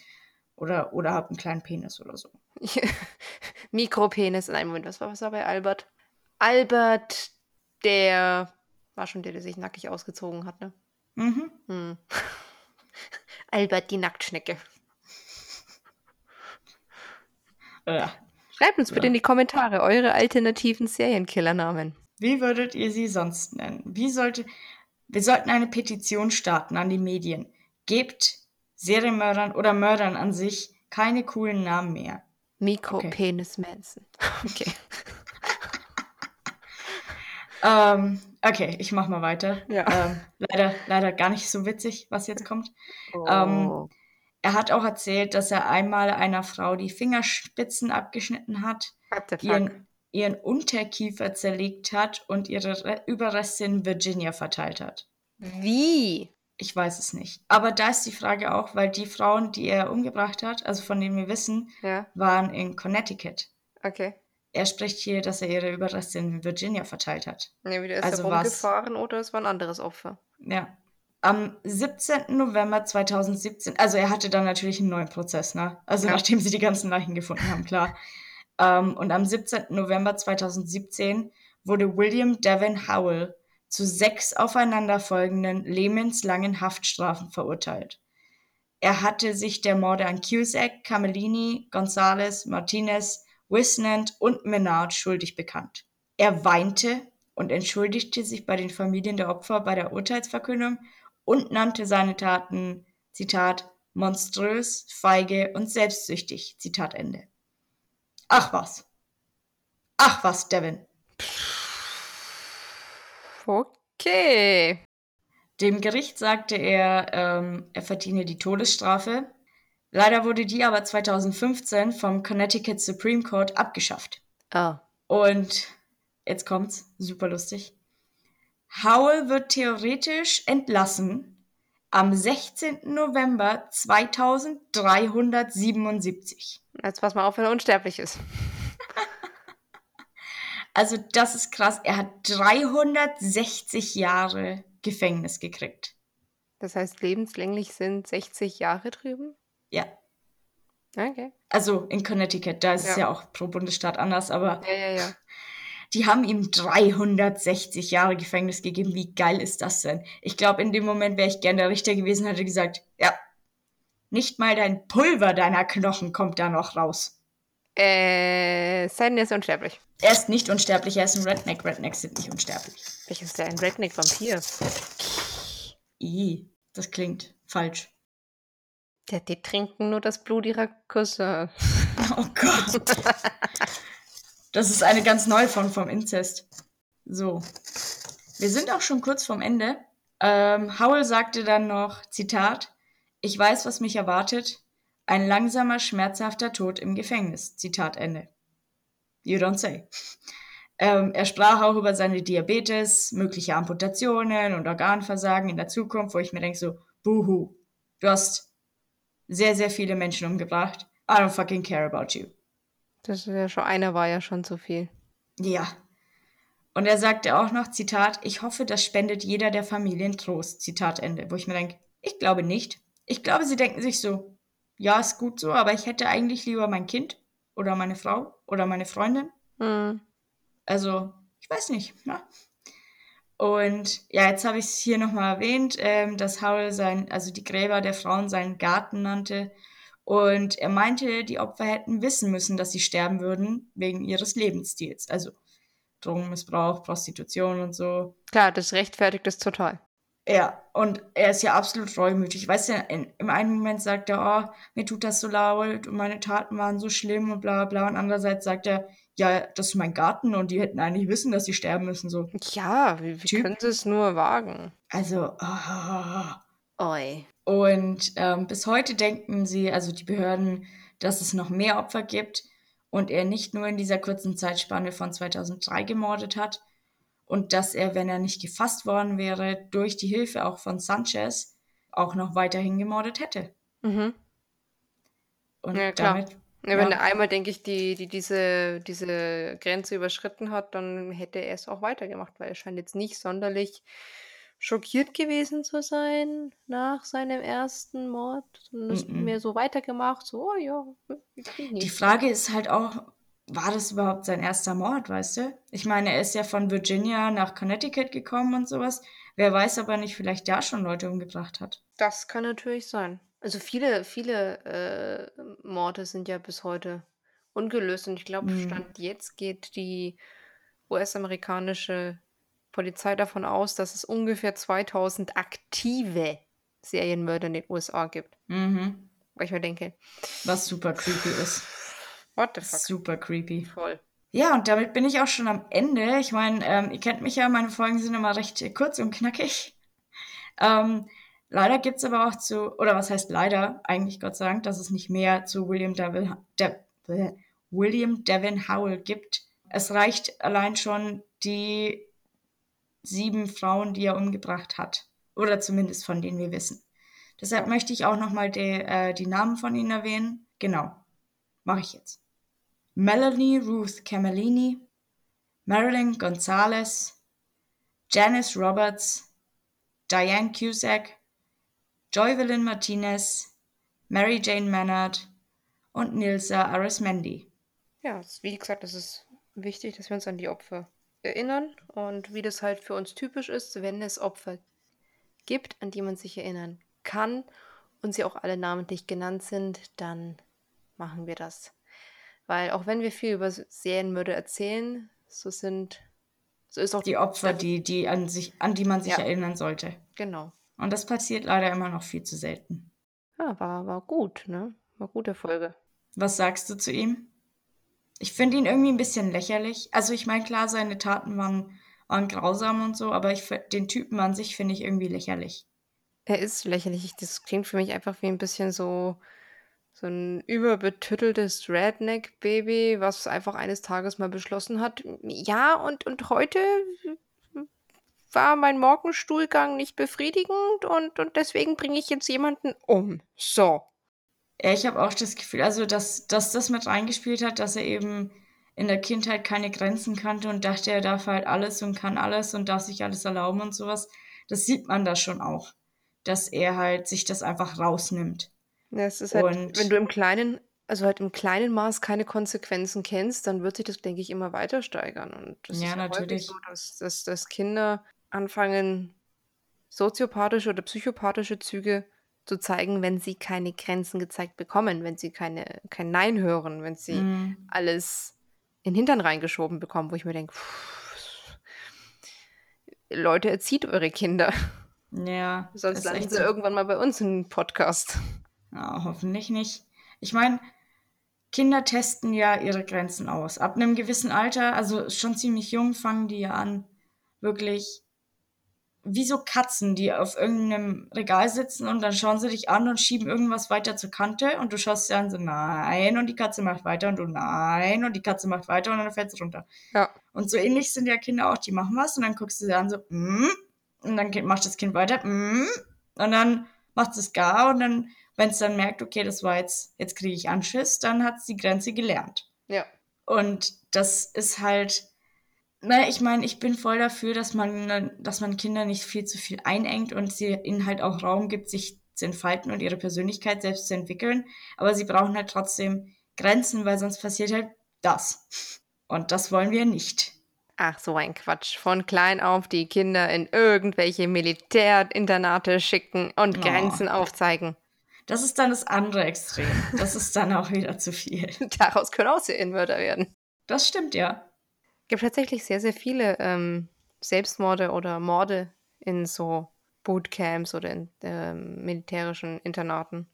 oder, oder habe einen kleinen Penis oder so. Mikropenis. Nein, Moment, was war, was war bei Albert? Albert, der war schon der, der sich nackig ausgezogen hat, ne? Mhm. Hm. Albert, die Nacktschnecke. Äh. Schreibt uns bitte Ja. in die Kommentare eure alternativen Serienkillernamen. Wie würdet ihr sie sonst nennen? Wie sollte. Wir sollten eine Petition starten an die Medien. Gebt Serienmördern oder Mördern an sich keine coolen Namen mehr. Mikropenis Manson. Okay. Ähm, okay, ich mach mal weiter. Ja. Ähm, leider, leider gar nicht so witzig, was jetzt kommt. Ähm, Oh. Er hat auch erzählt, dass er einmal einer Frau die Fingerspitzen abgeschnitten hat, ihren, ihren Unterkiefer zerlegt hat und ihre Re Überreste in Virginia verteilt hat. Wie? Ich weiß es nicht. Aber da ist die Frage auch, weil die Frauen, die er umgebracht hat, also von denen wir wissen, Ja, waren in Connecticut. okay. Er spricht hier, dass er ihre Überreste in Virginia verteilt hat. Entweder ist Also er rumgefahren oder es war ein anderes Opfer. Ja. Am 17. November 2017, also er hatte dann natürlich einen neuen Prozess, ne? Also Ja. nachdem sie die ganzen Leichen gefunden haben, klar. Ähm, und am 17. November 2017 wurde William Devin Howell zu sechs aufeinanderfolgenden lebenslangen Haftstrafen verurteilt. Er hatte sich der Morde an Cusack, Camellini, Gonzalez, Martinez, Wisnant und Menard schuldig bekannt. Er weinte und entschuldigte sich bei den Familien der Opfer bei der Urteilsverkündung und nannte seine Taten, Zitat, monströs, feige und selbstsüchtig, Zitat Ende. Ach was. Ach was, Devin. Okay. Dem Gericht sagte er, ähm, er verdiene die Todesstrafe. Leider wurde die aber 2015 vom Connecticut Supreme Court abgeschafft. Ah. Und jetzt kommt's, super lustig. Howell wird theoretisch entlassen am 16. November 2377. Jetzt pass mal auf, wenn er unsterblich ist. Also das ist krass. Er hat 360 Jahre Gefängnis gekriegt. Das heißt, lebenslänglich sind 60 Jahre drüben? Ja, Okay. also in Connecticut, da ist es Ja. ja auch pro Bundesstaat anders, aber Ja, ja, ja. Die haben ihm 360 Jahre Gefängnis gegeben. Wie geil ist das denn? Ich glaube, in dem Moment wäre ich gern der Richter gewesen, hätte gesagt, ja, nicht mal dein Pulver deiner Knochen kommt da noch raus. Äh, Siden ist unsterblich. Er ist nicht unsterblich, er ist ein Redneck. Rednecks sind nicht unsterblich. Welches ist der? Ein Redneck-Vampir? I, das klingt falsch. Ja, die trinken nur das Blut ihrer Küsse. Oh Gott. Das ist eine ganz neue Form vom Inzest. So. Wir sind auch schon kurz vorm Ende. Ähm, Howell sagte dann noch, Zitat, ich weiß, was mich erwartet. Ein langsamer, schmerzhafter Tod im Gefängnis. Zitat Ende. You don't say. Ähm, er sprach auch über seine Diabetes, mögliche Amputationen und Organversagen in der Zukunft, wo ich mir denke so, buhu, du hast sehr, sehr viele Menschen umgebracht. I don't fucking care about you. Das ist ja schon, einer war ja schon zu viel. Ja. Und er sagte auch noch, Zitat, ich hoffe, das spendet jeder der Familien Trost. Zitat Ende. Wo ich mir denke, ich glaube nicht. Ich glaube, sie denken sich so, ja, ist gut so, aber ich hätte eigentlich lieber mein Kind oder meine Frau oder meine Freundin. Hm. Also, ich weiß nicht. Ne? Und ja, jetzt habe ich es hier nochmal erwähnt, ähm, dass Howell sein, also die Gräber der Frauen seinen Garten nannte. Und er meinte, die Opfer hätten wissen müssen, dass sie sterben würden, wegen ihres Lebensstils. Also Drogenmissbrauch, Prostitution und so. Klar, das rechtfertigt es total. Ja, und er ist ja absolut reumütig. Weißt du, in, im einen Moment sagt er, oh, mir tut das so laut und meine Taten waren so schlimm und bla bla. Und andererseits sagt er, ja, das ist mein Garten und die hätten eigentlich wissen, dass sie sterben müssen. So. Ja, wie, wie Typ. können sie es nur wagen? Also, ah. Oi. Und ähm, bis heute denken sie, also die Behörden, dass es noch mehr Opfer gibt und er nicht nur in dieser kurzen Zeitspanne von 2003 gemordet hat und dass er, wenn er nicht gefasst worden wäre, durch die Hilfe auch von Sanchez auch noch weiterhin gemordet hätte. Mhm. Und Ja, klar. damit, Ja, wenn ja, er einmal, denke ich, die, die diese, diese Grenze überschritten hat, dann hätte er es auch weitergemacht, weil er scheint jetzt nicht sonderlich schockiert gewesen zu sein nach seinem ersten Mord, sondern es mm, mm. mehr so weitergemacht, so, oh ja, ich krieg Die. Frage ist halt auch, war das überhaupt sein erster Mord, weißt du? Ich meine, er ist ja von Virginia nach Connecticut gekommen und sowas. Wer weiß, ob er nicht vielleicht da schon Leute umgebracht hat. Das kann natürlich sein. Also viele, viele äh, Morde sind ja bis heute ungelöst und ich glaube, Hm. Stand jetzt geht die US-amerikanische Polizei davon aus, dass es ungefähr 2000 aktive Serienmörder in den USA gibt. Mhm. Weil ich mir denke, Was super creepy ist. what the fuck? Super creepy. Voll. Ja, und damit bin ich auch schon am Ende. Ich meine, ähm, ihr kennt mich ja, meine Folgen sind immer recht kurz und knackig. Ähm, leider gibt's aber auch zu, oder was heißt leider, eigentlich Gott sei Dank, dass es nicht mehr zu William Devil, De, William Devin Howell gibt. Es reicht allein schon die sieben Frauen, die er umgebracht hat. Oder zumindest von denen wir wissen. Deshalb möchte ich auch nochmal die, äh, die Namen von ihnen erwähnen. Genau. Mache ich jetzt. Melanie Ruth Camellini, Marilyn Gonzalez, Janice Roberts, Diane Cusack, Joyvelyn Martinez, Mary Jane Mannard und Nilsa Arismendi. Ja, wie gesagt, es ist wichtig, dass wir uns an die Opfer erinnern und wie das halt für uns typisch ist, wenn es Opfer gibt, an die man sich erinnern kann und sie auch alle namentlich genannt sind, dann machen wir das. Weil auch wenn wir viel über Serienmörder erzählen, so sind, so ist auch Die Opfer, die, die an, sich, an die man sich Ja. erinnern sollte. genau. Und das passiert leider immer noch viel zu selten. Ja, war, war gut, ne? War gute Folge. Was sagst du zu ihm? Ich finde ihn irgendwie ein bisschen lächerlich. Also ich meine, klar, seine Taten waren, waren grausam und so, aber ich, den Typen an sich finde ich irgendwie lächerlich. Er ist lächerlich. Das klingt für mich einfach wie ein bisschen so, so ein überbetütteltes Redneck-Baby, was einfach eines Tages mal beschlossen hat, ja, und, und heute war mein Morgenstuhlgang nicht befriedigend und, und deswegen bringe ich jetzt jemanden um. So. Ja, ich habe auch das Gefühl, also dass, dass das mit reingespielt hat, dass er eben in der Kindheit keine Grenzen kannte und dachte, er darf halt alles und kann alles und darf sich alles erlauben und sowas. Das sieht man da schon auch, dass er halt sich das einfach rausnimmt. Ja, es ist halt, Und- wenn du im kleinen, also halt im kleinen Maß keine Konsequenzen kennst, dann wird sich das, denke ich, immer weiter steigern. Und das Ja, ist ja natürlich. so, dass, dass, dass Kinder anfangen, soziopathische oder psychopathische Züge zu zeigen, wenn sie keine Grenzen gezeigt bekommen, wenn sie keine, kein Nein hören, wenn sie Mhm. alles in den Hintern reingeschoben bekommen, wo ich mir denke, Leute, erzieht eure Kinder. Ja, Sonst landen sie so. irgendwann mal bei uns im Podcast. Ja, hoffentlich nicht. Ich meine, Kinder testen ja ihre Grenzen aus. Ab einem gewissen Alter, also schon ziemlich jung, fangen die ja an, wirklich wie so Katzen, die auf irgendeinem Regal sitzen und dann schauen sie dich an und schieben irgendwas weiter zur Kante und du schaust sie an so, nein, und die Katze macht weiter und du, nein, und die Katze macht weiter und dann fällt sie runter. Ja. Und so ähnlich sind ja Kinder auch, die machen was und dann guckst du sie an so, mm, und dann macht das Kind weiter, mm, und dann macht es gar und dann, wenn es dann merkt, okay, das war jetzt, jetzt kriege ich Anschiss, dann hat es die Grenze gelernt. Ja. Und das ist halt, na, ich meine, ich bin voll dafür, dass man, dass man Kinder nicht viel zu viel einengt und sie ihnen halt auch Raum gibt, sich zu entfalten und ihre Persönlichkeit selbst zu entwickeln. Aber sie brauchen halt trotzdem Grenzen, weil sonst passiert halt das. Und das wollen wir nicht. Ach, so ein Quatsch. Von klein auf die Kinder in irgendwelche Militärinternate schicken und Oh. Grenzen aufzeigen. Das ist dann das andere Extrem. Das ist dann auch wieder zu viel. Daraus können auch Serienmörder werden. Das stimmt ja. Es gibt tatsächlich sehr, sehr viele ähm, Selbstmorde oder Morde in so Bootcamps oder in äh, militärischen Internaten.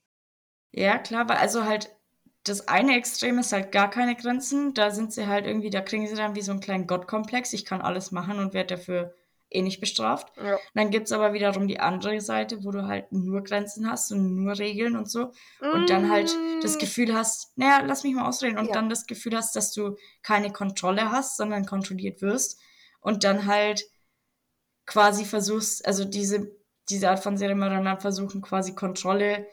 Ja, klar, weil also halt das eine Extrem ist halt gar keine Grenzen. Da sind sie halt irgendwie, da kriegen sie dann wie so einen kleinen Gottkomplex. Ich kann alles machen und werde dafür eh nicht bestraft. Ja. Dann gibt es aber wiederum die andere Seite, wo du halt nur Grenzen hast und nur Regeln und so. Und dann halt das Mm, Gefühl hast, naja, lass mich mal ausreden. Und Ja. dann das Gefühl hast, dass du keine Kontrolle hast, sondern kontrolliert wirst. Und dann halt quasi versuchst, also diese, diese Art von Serienmördern dann versuchen quasi Kontrolle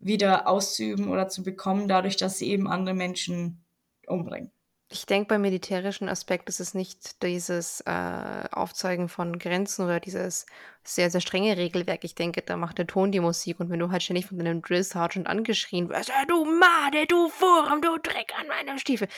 wieder auszuüben oder zu bekommen, dadurch, dass sie eben andere Menschen umbringen. Ich denke, beim militärischen Aspekt ist es nicht dieses äh, Aufzeigen von Grenzen oder dieses sehr, sehr strenge Regelwerk. Ich denke, da macht der Ton die Musik. Und wenn du halt ständig von deinem Drill Sergeant angeschrien wirst, "Ah, du Made, du Wurm, du Dreck an meinem Stiefel,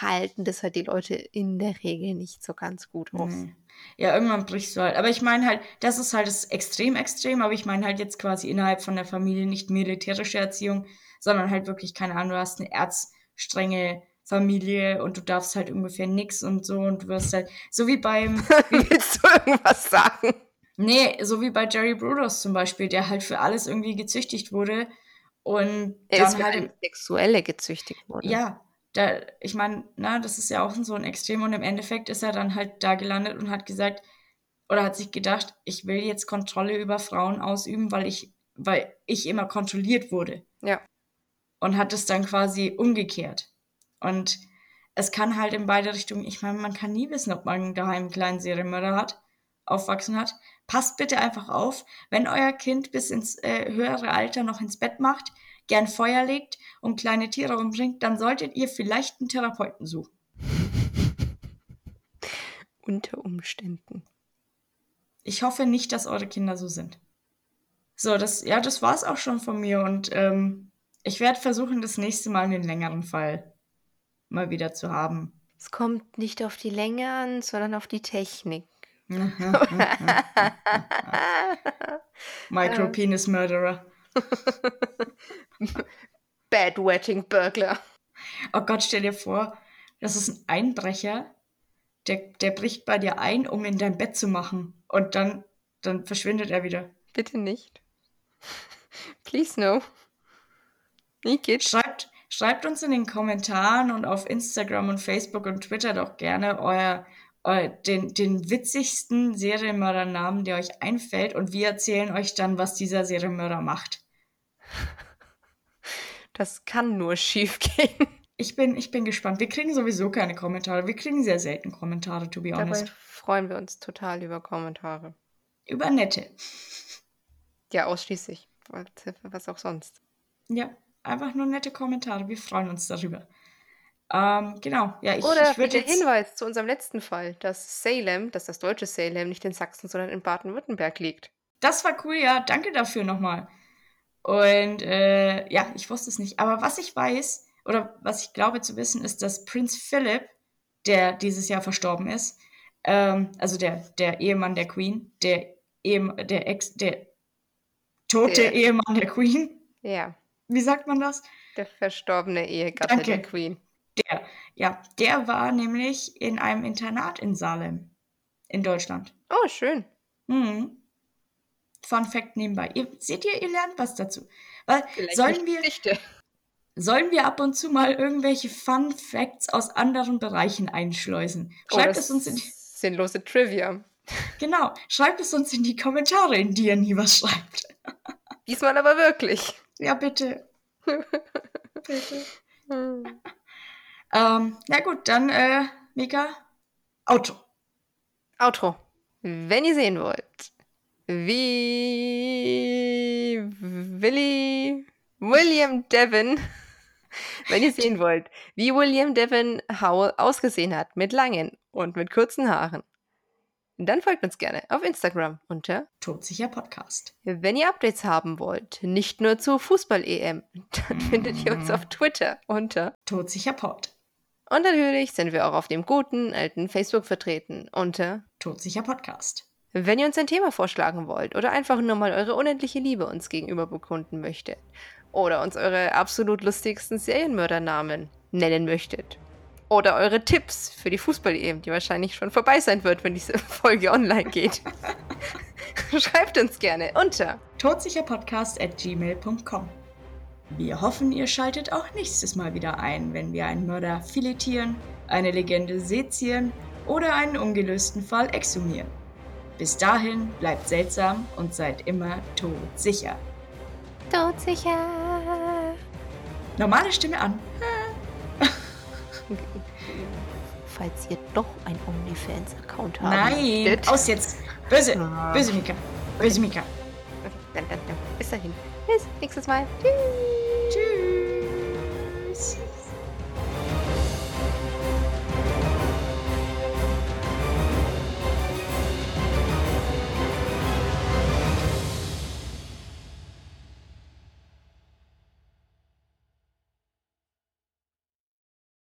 halten das halt die Leute in der Regel nicht so ganz gut aus. Nee. Ja, irgendwann brichst du halt. Aber ich meine halt, das ist halt das extrem extrem, aber ich meine halt jetzt quasi innerhalb von der Familie nicht militärische Erziehung, sondern halt wirklich, keine Ahnung, du hast eine erzstrenge Familie und du darfst halt ungefähr nix und so und du wirst halt, so wie beim, Willst du irgendwas sagen? nee, so wie bei Jerry Brudos zum Beispiel, der halt für alles irgendwie gezüchtigt wurde und Er ist dann für halt, Sexuelle gezüchtigt worden. ja, da, ich meine, na, das ist ja auch so ein Extrem und im Endeffekt ist er dann halt da gelandet und hat gesagt, oder hat sich gedacht, ich will jetzt Kontrolle über Frauen ausüben, weil ich, weil ich immer kontrolliert wurde. Ja. Und hat es dann quasi umgekehrt. Und es kann halt in beide Richtungen, ich meine, man kann nie wissen, ob man daheim einen kleinen Serienmörder hat, aufwachsen hat. Passt bitte einfach auf, wenn euer Kind bis ins äh, höhere Alter noch ins Bett macht, gern Feuer legt und kleine Tiere umbringt, dann solltet ihr vielleicht einen Therapeuten suchen. Unter Umständen. Ich hoffe nicht, dass eure Kinder so sind. So, das, ja, das war's auch schon von mir und ähm, ich werde versuchen, das nächste Mal einen längeren Fall mal wieder zu haben. Es kommt nicht auf die Länge an, sondern auf die Technik. Micro Penis Murderer. Bedwetting Burglar. Oh Gott, stell dir vor, das ist ein Einbrecher, der, der bricht bei dir ein, um in dein Bett zu machen. Und dann, dann verschwindet er wieder. Bitte nicht. Please no. Igitt. Schreibt, schreibt uns in den Kommentaren und auf Instagram und Facebook und Twitter doch gerne euer, eu, den, den witzigsten Serienmördernamen, der euch einfällt. Und wir erzählen euch dann, was dieser Serienmörder macht. Das kann nur schief gehen. Ich bin, ich bin gespannt. Wir kriegen sowieso keine Kommentare. Wir kriegen sehr selten Kommentare, to be Dabei honest. freuen wir uns total über Kommentare. Über nette. Ja, ausschließlich. Was auch sonst. Ja, einfach nur nette Kommentare. Wir freuen uns darüber. Ähm, genau. Ja, ich, Oder ich würde bitte jetzt. Hinweis zu unserem letzten Fall, dass Salem, dass das deutsche Salem nicht in Sachsen, sondern in Baden-Württemberg liegt. Das war cool, ja. Danke dafür nochmal. Und äh, ja, ich wusste es nicht. Aber was ich weiß, oder was ich glaube zu wissen, ist, dass Prinz Philip, der dieses Jahr verstorben ist, ähm, also der, der Ehemann der Queen, der, Ehem der Ex, der tote Der- Ehemann der Queen, Ja, wie sagt man das? der verstorbene Ehegatte Danke. der Queen. Der, ja, der war nämlich in einem Internat in Salem, in Deutschland. Oh, schön. Mhm. Fun Fact nebenbei. Ihr, seht ihr, ihr lernt was dazu. Weil Vielleicht sollen wir, Geschichte. sollen wir ab und zu mal irgendwelche Fun Facts aus anderen Bereichen einschleusen? Oh, Schreibt das es uns in die, sinnlose Trivia. genau, schreibt es uns in die Kommentare, in die ihr nie was schreibt. Diesmal aber wirklich. Ja, bitte. bitte. Hm. Ähm, na gut, dann, äh, Mika, Auto. Outro. Wenn ihr sehen wollt, wie Willi William Devon, wenn ihr sehen wollt, wie William Devon Howell ausgesehen hat mit langen und mit kurzen Haaren, dann folgt uns gerne auf Instagram unter Todsicher Podcast. wenn ihr Updates haben wollt, nicht nur zur Fußball-EM, dann findet ihr uns auf Twitter unter Todsicher Pod. und natürlich sind wir auch auf dem guten alten Facebook vertreten unter Todsicher Podcast. Wenn ihr uns ein Thema vorschlagen wollt oder einfach nur mal eure unendliche Liebe uns gegenüber bekunden möchtet oder uns eure absolut lustigsten Serienmördernamen nennen möchtet oder eure Tipps für die Fußball-EM, die wahrscheinlich schon vorbei sein wird, wenn diese Folge online geht, Schreibt uns gerne unter todsicherpodcast at gmail.com. Wir hoffen, ihr schaltet auch nächstes Mal wieder ein, wenn wir einen Mörder filetieren, eine Legende sezieren oder einen ungelösten Fall exhumieren. Bis dahin bleibt seltsam und seid immer todsicher. Todsicher. Normale Stimme an. Falls ihr doch ein OnlyFans-Account habt. Nein, möchtet. aus jetzt. Böse, Ah. böse Mika. Böse Mika. Dann, dann, dann. Bis dahin. Bis nächstes Mal. Tschüss.